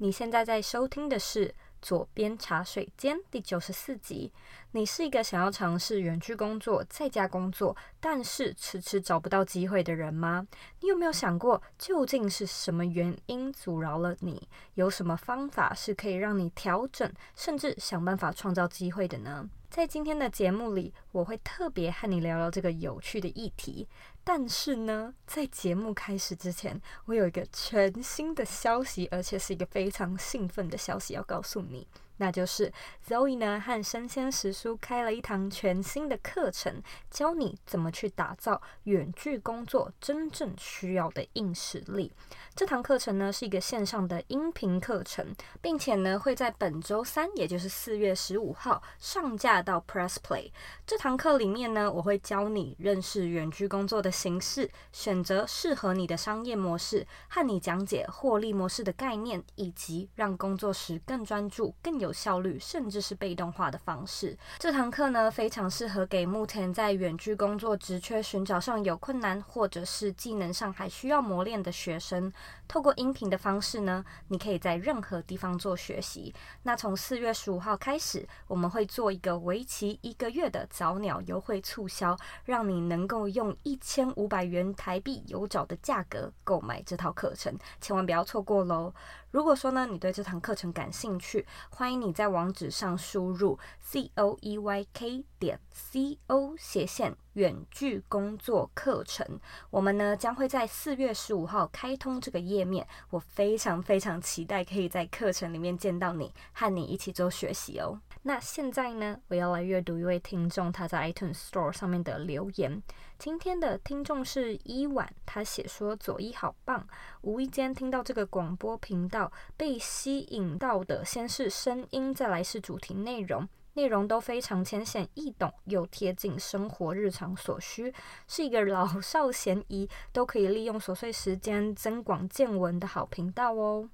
你现在在收听的是《左边茶水间》第九十四集。你是一个想要尝试远距工作、在家工作，但是迟迟找不到机会的人吗？你有没有想过，究竟是什么原因阻挠了你？有什么方法是可以让你调整，甚至想办法创造机会的呢？在今天的节目里，我会特别和你聊聊这个有趣的议题。但是呢，在节目开始之前，我有一个全新的消息，而且是一个非常兴奋的消息要告诉你。那就是 Zoe 呢和生鲜时书开了一堂全新的课程，教你怎么去打造远距工作真正需要的硬实力。这堂课程呢是一个线上的音频课程，并且呢会在本周三，也就是四月十五号上架到 Press Play。这堂课里面呢，我会教你认识远距工作的形式，选择适合你的商业模式，和你讲解获利模式的概念，以及让工作时更专注、更有有效率，甚至是被动化的方式。这堂课呢，非常适合给目前在远距工作职缺寻找上有困难，或者是技能上还需要磨练的学生。透过音频的方式呢，你可以在任何地方做学习。那从四月十五号开始，我们会做一个为期一个月的早鸟优惠促销，让你能够用一千五百元台币有找的价格购买这套课程，千万不要错过喽！如果说呢，你对这堂课程感兴趣，欢迎你在网址上输入 c o e y k 点 c o 斜线远距工作课程。我们呢将会在四月十五号开通这个页面，我非常非常期待可以在课程里面见到你，和你一起做学习哦。那现在呢，我要来阅读一位听众他在 iTunes Store 上面的留言。今天的听众是伊婉，他写说佐伊好棒，无意间听到这个广播频道，被吸引到的先是声音，再来是主题内容，内容都非常浅显易懂，又贴近生活日常所需，是一个老少咸宜都可以利用琐碎时间增广见闻的好频道哦。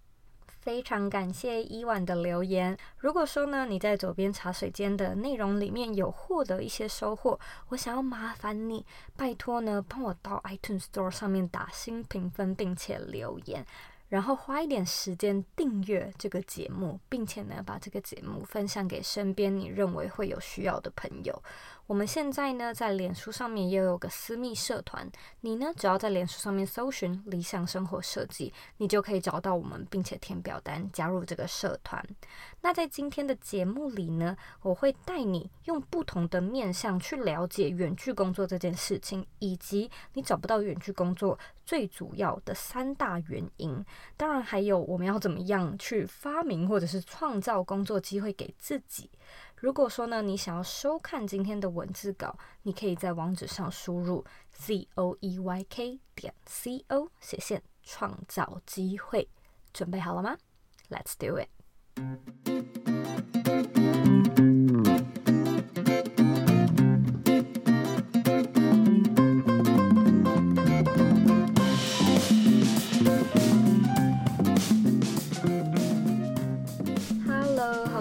非常感谢伊婉的留言。如果说呢，你在左边茶水间的内容里面有获得一些收获，我想要麻烦你，拜托呢，帮我到 iTunes Store 上面打新评分，并且留言。然后花一点时间订阅这个节目，并且呢，把这个节目分享给身边你认为会有需要的朋友。我们现在呢，在脸书上面也有个私密社团，你呢，只要在脸书上面搜寻“理想生活设计”，你就可以找到我们，并且填表单加入这个社团。那在今天的节目里呢，我会带你用不同的面向去了解远距工作这件事情，以及你找不到远距工作最主要的三大原因。当然，还有我们要怎么样去发明或者是创造工作机会给自己。如果说呢，你想要收看今天的文字稿，你可以在网址上输入 z o e y k 点 c o 写线创造机会。准备好了吗？Let's do it。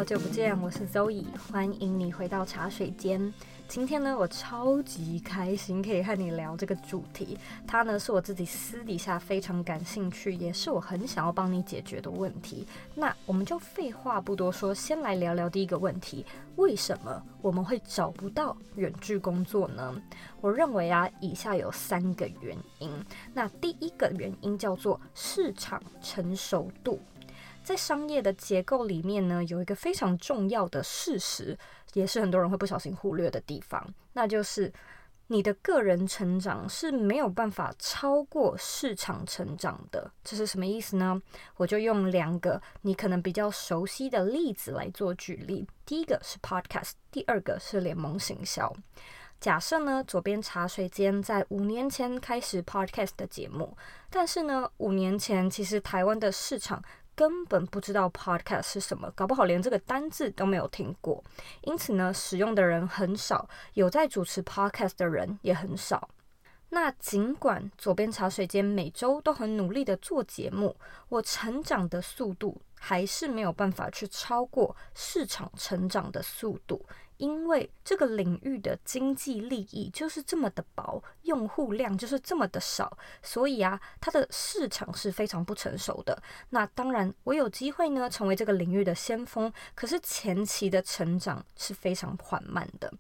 好久不见，我是 Zoe，欢迎你回到茶水间。今天呢，我超级开心可以和你聊这个主题，它呢是我自己私底下非常感兴趣，也是我很想要帮你解决的问题。那我们就废话不多说，先来聊聊第一个问题：为什么我们会找不到远距工作呢？我认为啊，以下有三个原因。那第一个原因叫做市场成熟度。在商业的结构里面呢，有一个非常重要的事实，也是很多人会不小心忽略的地方，那就是你的个人成长是没有办法超过市场成长的。这是什么意思呢？我就用两个你可能比较熟悉的例子来做举例。第一个是 Podcast，第二个是联盟行销。假设呢，左边茶水间在五年前开始 Podcast 的节目，但是呢，五年前其实台湾的市场根本不知道 podcast 是什么，搞不好连这个单字都没有听过。因此呢，使用的人很少，有在主持 podcast 的人也很少。那尽管左边茶水间每周都很努力的做节目，我成长的速度还是没有办法去超过市场成长的速度。因为这个领域的经济利益就是这么的薄，用户量就是这么的少，所以啊，它的市场是非常不成熟的。那当然，我有机会呢，成为这个领域的先锋，可是前期的成长是非常缓慢的。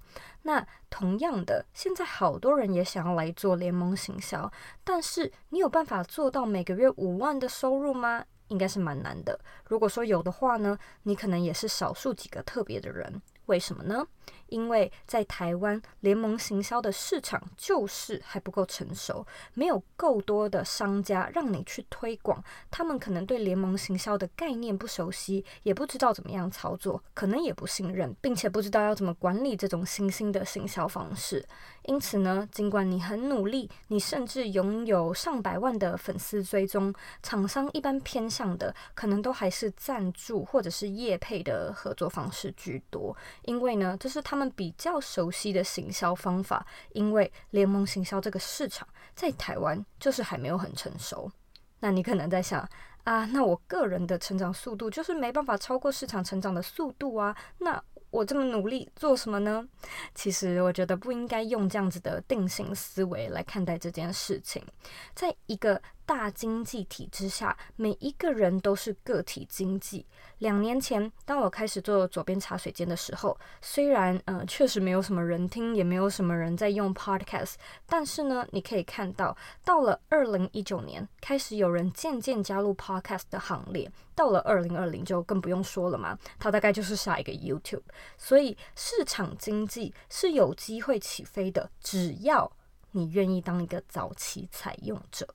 那同样的，现在好多人也想要来做联盟行销，但是你有办法做到每个月五万的收入吗？应该是蛮难的。如果说有的话呢，你可能也是少数几个特别的人。为什么呢？因为在台湾，联盟行销的市场就是还不够成熟，没有够多的商家让你去推广。他们可能对联盟行销的概念不熟悉，也不知道怎么样操作，可能也不信任，并且不知道要怎么管理这种新兴的行销方式。因此呢，尽管你很努力，你甚至拥有上百万的粉丝追踪，厂商一般偏向的可能都还是赞助或者是业配的合作方式居多。因为呢，这是他们比较熟悉的行销方法。因为联盟行销这个市场在台湾就是还没有很成熟。那你可能在想啊，那我个人的成长速度就是没办法超过市场成长的速度啊，那我这么努力做什么呢？其实我觉得不应该用这样子的定性思维来看待这件事情，在一个。大经济体之下，每一个人都是个体经济。两年前，当我开始做左边茶水间的时候，虽然呃确实没有什么人听，也没有什么人在用 Podcast，但是呢，你可以看到，到了二零一九年，开始有人渐渐加入 Podcast 的行列。到了二零二零，就更不用说了嘛，它大概就是下一个 YouTube。所以，市场经济是有机会起飞的，只要你愿意当一个早期采用者。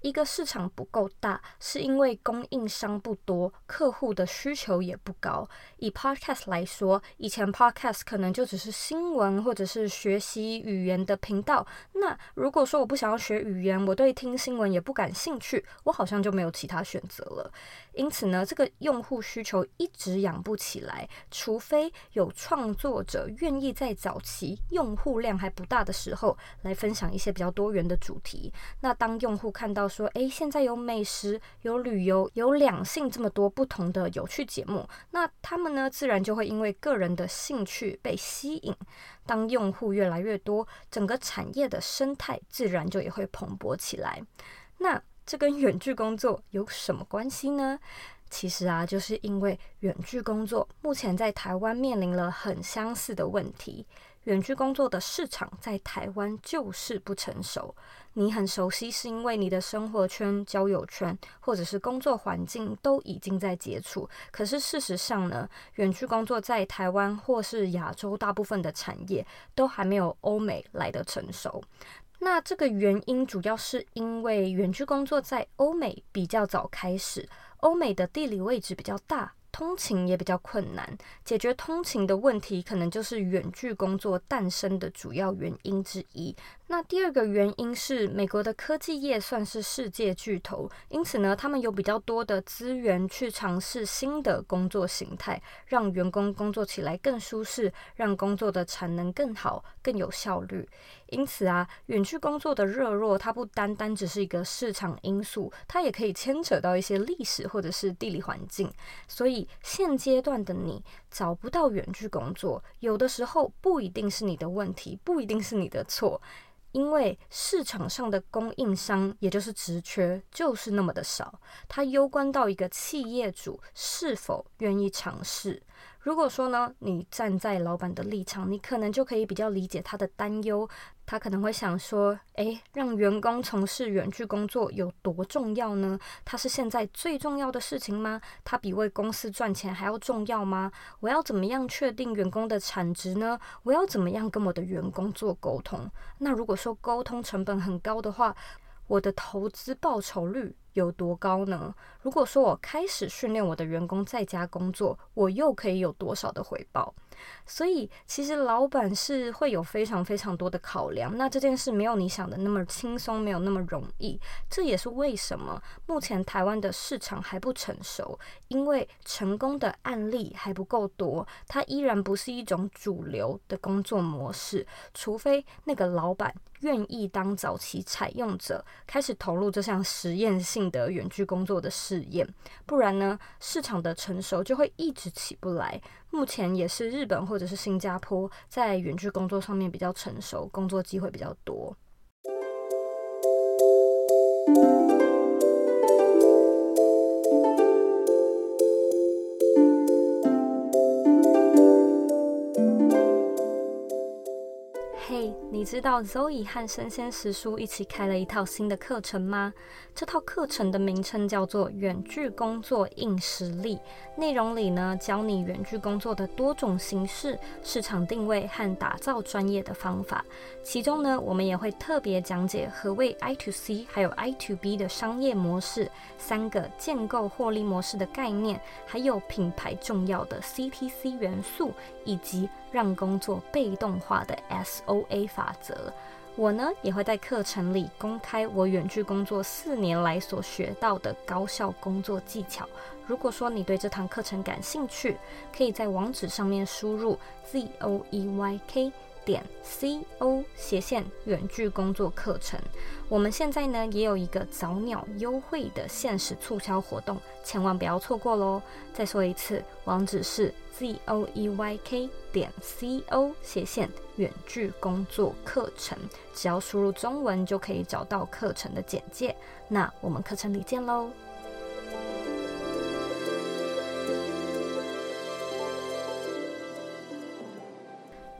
一个市场不够大，是因为供应商不多，客户的需求也不高。以 Podcast 来说，以前 Podcast 可能就只是新闻或者是学习语言的频道。那如果说我不想要学语言，我对听新闻也不感兴趣，我好像就没有其他选择了。因此呢，这个用户需求一直养不起来，除非有创作者愿意在早期用户量还不大的时候来分享一些比较多元的主题。那当用户看到说，诶，现在有美食、有旅游、有两性这么多不同的有趣节目，那他们呢，自然就会因为个人的兴趣被吸引。当用户越来越多，整个产业的生态自然就也会蓬勃起来。那这跟远距工作有什么关系呢？其实啊，就是因为远距工作目前在台湾面临了很相似的问题。远距工作的市场在台湾就是不成熟。你很熟悉，是因为你的生活圈、交友圈或者是工作环境都已经在接触。可是事实上呢，远距工作在台湾或是亚洲大部分的产业都还没有欧美来得成熟。那这个原因主要是因为远距工作在欧美比较早开始，欧美的地理位置比较大。通勤也比较困难，解决通勤的问题，可能就是远距工作诞生的主要原因之一。那第二个原因是，美国的科技业算是世界巨头，因此呢，他们有比较多的资源去尝试新的工作形态，让员工工作起来更舒适，让工作的产能更好、更有效率。因此啊，远距工作的热络，它不单单只是一个市场因素，它也可以牵扯到一些历史或者是地理环境。所以现阶段的你找不到远距工作，有的时候不一定是你的问题，不一定是你的错。因为市场上的供应商，也就是职缺，就是那么的少，它攸关到一个企业主是否愿意尝试。如果说呢，你站在老板的立场，你可能就可以比较理解他的担忧。他可能会想说：“诶，让员工从事远距工作有多重要呢？它是现在最重要的事情吗？它比为公司赚钱还要重要吗？我要怎么样确定员工的产值呢？我要怎么样跟我的员工做沟通？那如果说沟通成本很高的话，我的投资报酬率有多高呢？如果说我开始训练我的员工在家工作，我又可以有多少的回报？所以其实老板是会有非常非常多的考量。那这件事没有你想的那么轻松，没有那么容易。这也是为什么目前台湾的市场还不成熟，因为成功的案例还不够多，它依然不是一种主流的工作模式。除非那个老板愿意当早期采用者，开始投入这项实验性的远距工作的试验，不然呢，市场的成熟就会一直起不来。目前也是日本或者是新加坡在远距工作上面比较成熟，工作机会比较多。你知道 Zoe 和生鲜时书一起开了一套新的课程吗？这套课程的名称叫做《远距工作硬实力》，内容里呢，教你远距工作的多种形式、市场定位和打造专业的方法。其中呢，我们也会特别讲解何谓 I to C 还有 I to B 的商业模式，三个建构获利模式的概念，还有品牌重要的 CTC 元素，以及让工作被动化的 SOA 法法则。我呢也会在课程里公开我远距工作四年来所学到的高效工作技巧。如果说你对这堂课程感兴趣，可以在网址上面输入 z o e y k 点 c o 斜线远距工作课程。我们现在呢也有一个早鸟优惠的限时促销活动，千万不要错过喽！再说一次，网址是 z o e y k 点 c o 斜线远距工作课程，只要输入中文就可以找到课程的简介。那我们课程里见喽！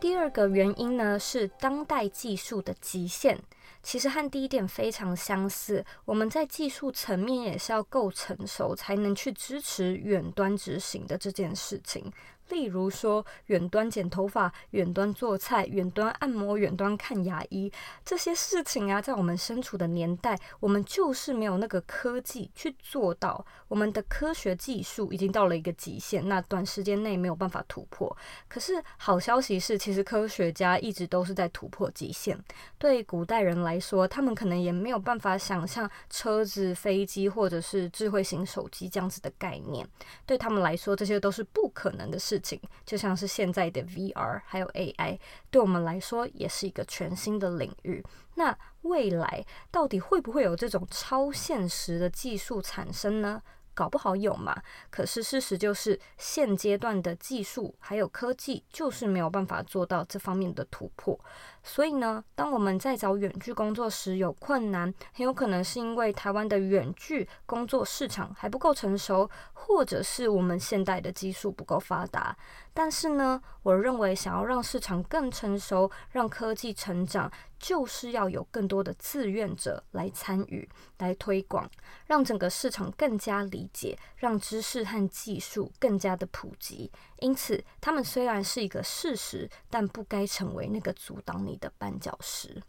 第二个原因呢，是当代技术的极限，其实和第一点非常相似。我们在技术层面也是要够成熟，才能去支持远端执行的这件事情。例如说，远端剪头发、远端做菜、远端按摩、远端看牙医这些事情啊，在我们身处的年代，我们就是没有那个科技去做到。我们的科学技术已经到了一个极限，那短时间内没有办法突破。可是好消息是，其实科学家一直都是在突破极限。对古代人来说，他们可能也没有办法想象车子、飞机或者是智慧型手机这样子的概念。对他们来说，这些都是不可能的事。事情就像是现在的 VR 还有 AI，对我们来说也是一个全新的领域。那未来到底会不会有这种超现实的技术产生呢？搞不好有嘛。可是事实就是，现阶段的技术还有科技就是没有办法做到这方面的突破。所以呢，当我们在找远距工作时有困难，很有可能是因为台湾的远距工作市场还不够成熟，或者是我们现代的技术不够发达。但是呢，我认为想要让市场更成熟，让科技成长，就是要有更多的志愿者来参与、来推广，让整个市场更加理解，让知识和技术更加的普及。因此，他们虽然是一个事实，但不该成为那个阻挡你的绊脚石。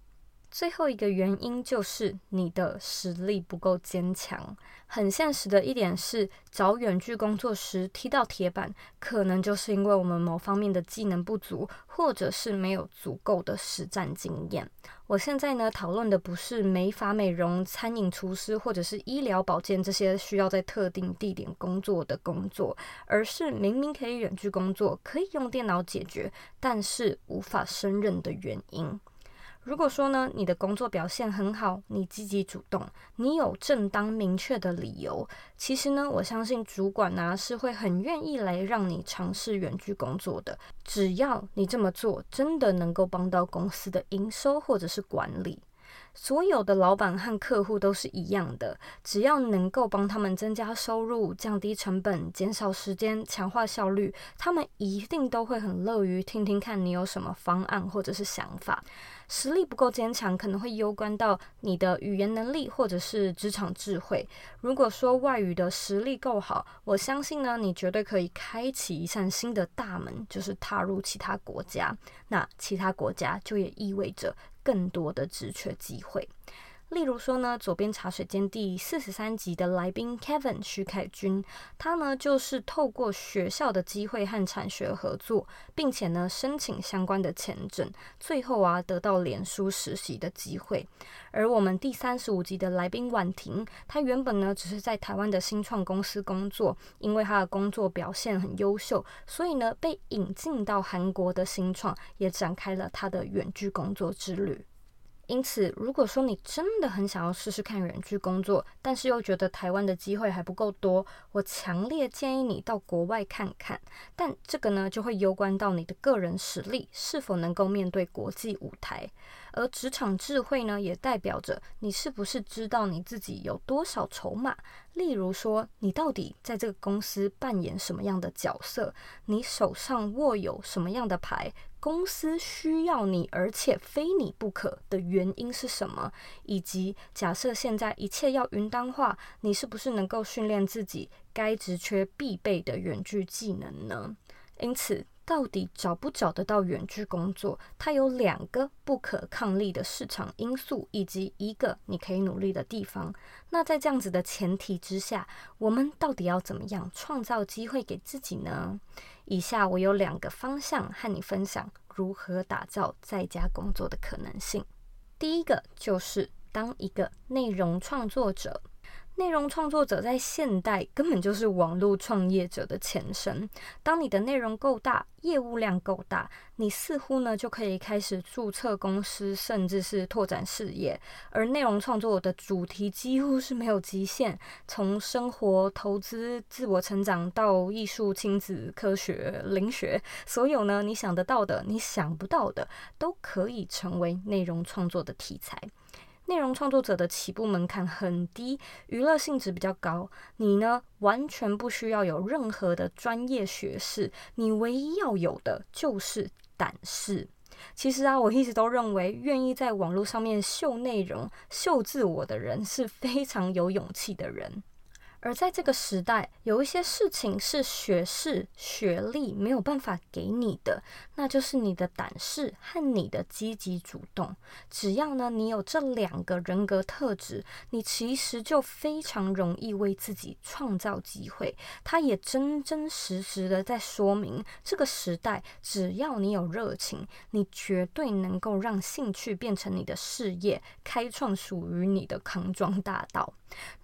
最后一个原因就是你的实力不够坚强。很现实的一点是，找远距工作时踢到铁板，可能就是因为我们某方面的技能不足，或者是没有足够的实战经验。我现在呢，讨论的不是美发美容、餐饮厨师或者是医疗保健这些需要在特定地点工作的工作，而是明明可以远距工作，可以用电脑解决，但是无法胜任的原因。如果说呢，你的工作表现很好，你积极主动，你有正当明确的理由，其实呢，我相信主管呢、是会很愿意来让你尝试远距工作的，只要你这么做真的能够帮到公司的营收或者是管理。所有的老板和客户都是一样的，只要能够帮他们增加收入、降低成本、减少时间、强化效率，他们一定都会很乐于听听看你有什么方案或者是想法。实力不够坚强，可能会攸关到你的语言能力或者是职场智慧。如果说外语的实力够好，我相信呢，你绝对可以开启一扇新的大门，就是踏入其他国家。那其他国家就也意味着更多的职缺机会。例如说呢，左边茶水间第四十三集的来宾 Kevin 徐凯君，他呢就是透过学校的机会和产学合作，并且呢申请相关的签证，最后啊得到脸书实习的机会。而我们第三十五集的来宾婉婷，她原本呢只是在台湾的新创公司工作，因为她的工作表现很优秀，所以呢被引进到韩国的新创，也展开了她的远距工作之旅。因此，如果说你真的很想要试试看远距工作，但是又觉得台湾的机会还不够多，我强烈建议你到国外看看。但这个呢，就会攸关到你的个人实力是否能够面对国际舞台。而职场智慧呢，也代表着你是不是知道你自己有多少筹码。例如说，你到底在这个公司扮演什么样的角色？你手上握有什么样的牌？公司需要你，而且非你不可的原因是什么？以及假设现在一切要云端化，你是不是能够训练自己该职缺必备的远距技能呢？因此，到底找不找得到远距工作？它有两个不可抗力的市场因素，以及一个你可以努力的地方。那在这样子的前提之下，我们到底要怎么样创造机会给自己呢？以下我有两个方向和你分享如何打造在家工作的可能性。第一个就是当一个内容创作者。内容创作者在现代根本就是网络创业者的前身。当你的内容够大，业务量够大，你似乎呢就可以开始注册公司，甚至是拓展事业。而内容创作的主题几乎是没有极限，从生活、投资、自我成长到艺术、亲子、科学、灵学，所有呢你想得到的、你想不到的，都可以成为内容创作的题材。内容创作者的起步门槛很低，娱乐性质比较高。你呢，完全不需要有任何的专业学识，你唯一要有的就是胆识。其实啊，我一直都认为，愿意在网络上面秀内容、秀自我的人是非常有勇气的人。而在这个时代，有一些事情是学识、学历没有办法给你的，那就是你的胆识和你的积极主动。只要呢，你有这两个人格特质，你其实就非常容易为自己创造机会。它也真真实实的在说明，这个时代，只要你有热情，你绝对能够让兴趣变成你的事业，开创属于你的康庄大道。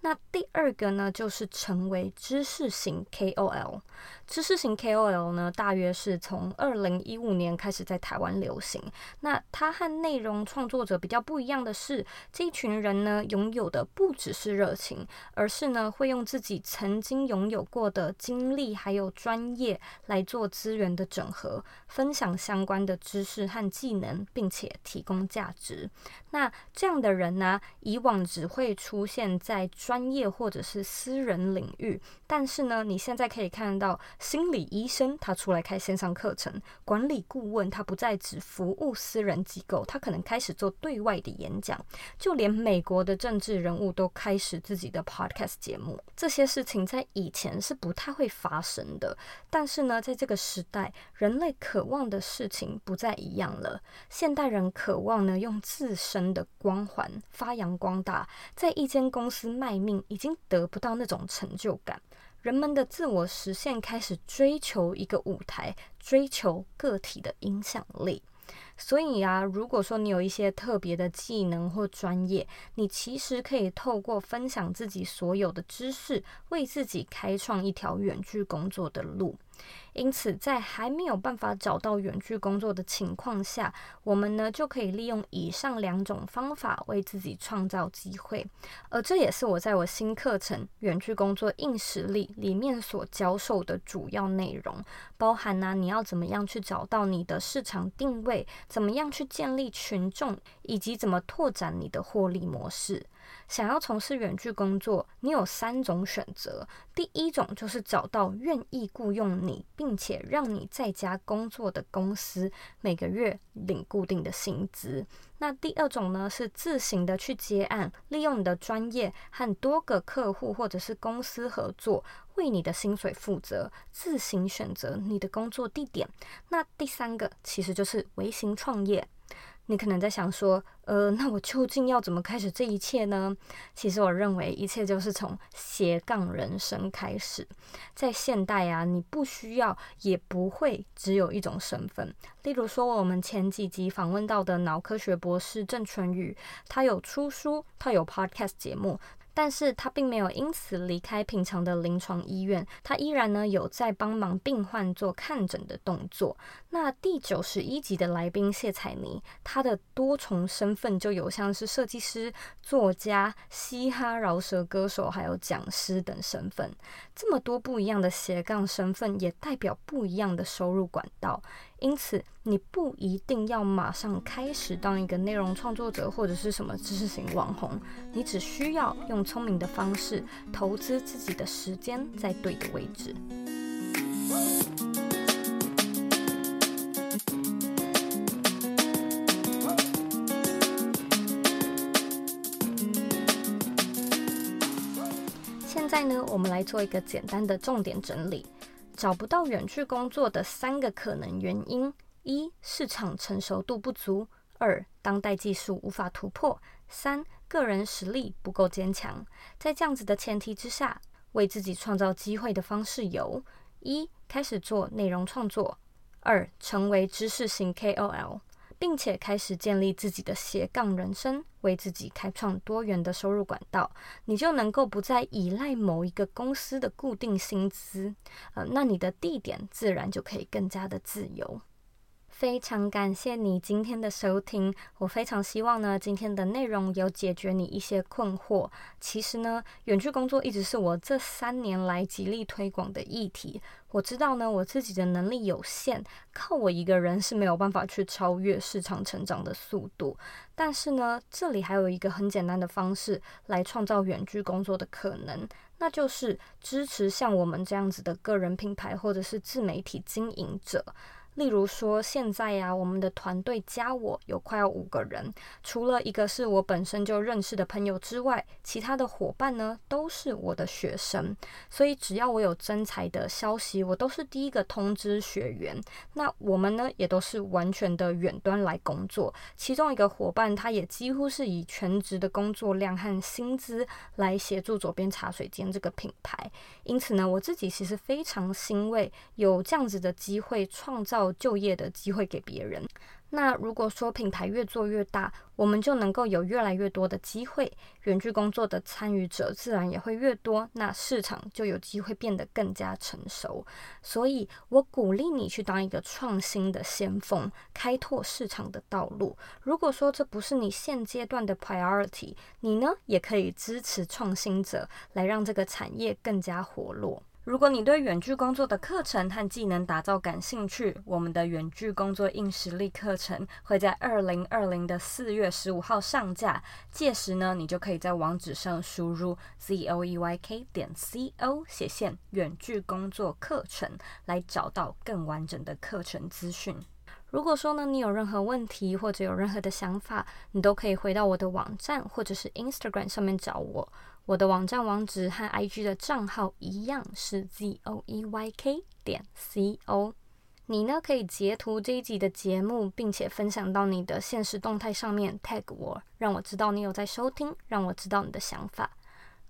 那第二个呢，就是成为知识型 KOL。知识型 KOL 呢，大约是从二零一五年开始在台湾流行。那它和内容创作者比较不一样的是，这一群人呢，拥有的不只是热情，而是呢，会用自己曾经拥有过的经历还有专业来做资源的整合，分享相关的知识和技能，并且提供价值。那这样的人呢，以往只会出现在专业或者是私人领域，但是呢，你现在可以看到，心理医生他出来开线上课程，管理顾问他不再只服务私人机构，他可能开始做对外的演讲，就连美国的政治人物都开始自己的 podcast 节目。这些事情在以前是不太会发生的，但是呢，在这个时代，人类渴望的事情不再一样了。现代人渴望呢，用自身的光环发扬光大，在一间公司卖命已经得不到那种成就感，人们的自我实现开始追求一个舞台，追求个体的影响力。所以啊，如果说你有一些特别的技能或专业，你其实可以透过分享自己所有的知识，为自己开创一条远距工作的路。因此，在还没有办法找到远距工作的情况下，我们呢就可以利用以上两种方法为自己创造机会。而这也是我在我新课程《远距工作硬实力》里面所教授的主要内容，包含呢、你要怎么样去找到你的市场定位，怎么样去建立群众，以及怎么拓展你的获利模式。想要从事远距工作，你有三种选择。第一种就是找到愿意雇佣你，并并且让你在家工作的公司，每个月领固定的薪资。那第二种呢，是自行的去接案，利用你的专业和多个客户或者是公司合作，为你的薪水负责，自行选择你的工作地点。那第三个其实就是微型创业。你可能在想说，呃，那我究竟要怎么开始这一切呢？其实我认为一切就是从斜杠人生开始。在现代啊，你不需要也不会只有一种身份。例如说，我们前几集访问到的脑科学博士郑淳予，他有出书，他有 podcast 节目。但是他并没有因此离开平常的临床医院，他依然呢有在帮忙病患做看诊的动作。那第九十一集的来宾谢彩妮，他的多重身份就有像是设计师、作家、嘻哈饶舌歌手，还有讲师等身份。这么多不一样的斜杠身份，也代表不一样的收入管道。因此，你不一定要马上开始当一个内容创作者或者是什么知识型网红，你只需要用聪明的方式投资自己的时间在对的位置。现在呢，我们来做一个简单的重点整理。找不到远距工作的三个可能原因：一、市场成熟度不足；二、当代技术无法突破；三、个人实力不够坚强。在这样子的前提之下，为自己创造机会的方式有：一、开始做内容创作；二、成为知识型 KOL。并且开始建立自己的斜杠人生，为自己开创多元的收入管道，你就能够不再依赖某一个公司的固定薪资，呃，那你的地点自然就可以更加的自由。非常感谢你今天的收听，我非常希望呢，今天的内容有解决你一些困惑。其实呢，远距工作一直是我这三年来极力推广的议题。我知道呢，我自己的能力有限，靠我一个人是没有办法去超越市场成长的速度。但是呢，这里还有一个很简单的方式来创造远距工作的可能，那就是支持像我们这样子的个人品牌或者是自媒体经营者。例如说，现在呀，我们的团队加我有快要五个人，除了一个是我本身就认识的朋友之外，其他的伙伴呢都是我的学生。所以只要我有征才的消息，我都是第一个通知学员。那我们呢也都是完全的远端来工作。其中一个伙伴，他也几乎是以全职的工作量和薪资来协助左边茶水间这个品牌。因此呢，我自己其实非常欣慰有这样子的机会创造。就业的机会给别人。那如果说品牌越做越大，我们就能够有越来越多的机会，远距工作的参与者自然也会越多，那市场就有机会变得更加成熟。所以我鼓励你去当一个创新的先锋，开拓市场的道路。如果说这不是你现阶段的 priority，你呢也可以支持创新者，来让这个产业更加活络。如果你对远距工作的课程和技能打造感兴趣，我们的远距工作硬实力课程会在二零二零的四月十五号上架。届时呢，你就可以在网址上输入 z o e y k 点 c o 写线远距工作课程，来找到更完整的课程资讯。如果说呢，你有任何问题或者有任何的想法，你都可以回到我的网站或者是 Instagram 上面找我。我的网站网址和 IG 的账号一样是 z o e y k 点 c o。你呢，可以截图这一集的节目，并且分享到你的现实动态上面 tag 我，让我知道你有在收听，让我知道你的想法。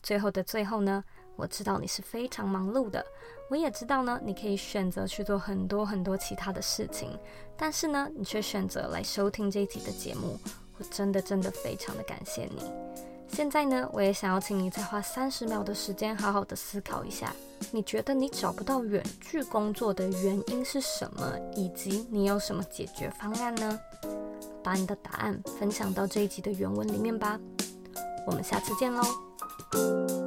最后的最后呢，我知道你是非常忙碌的，我也知道呢，你可以选择去做很多很多其他的事情，但是呢，你却选择来收听这一集的节目，我真的真的非常的感谢你。现在呢，我也想要请你再花三十秒的时间，好好的思考一下，你觉得你找不到远距工作的原因是什么，以及你有什么解决方案呢？把你的答案分享到这一集的原文里面吧。我们下次见喽。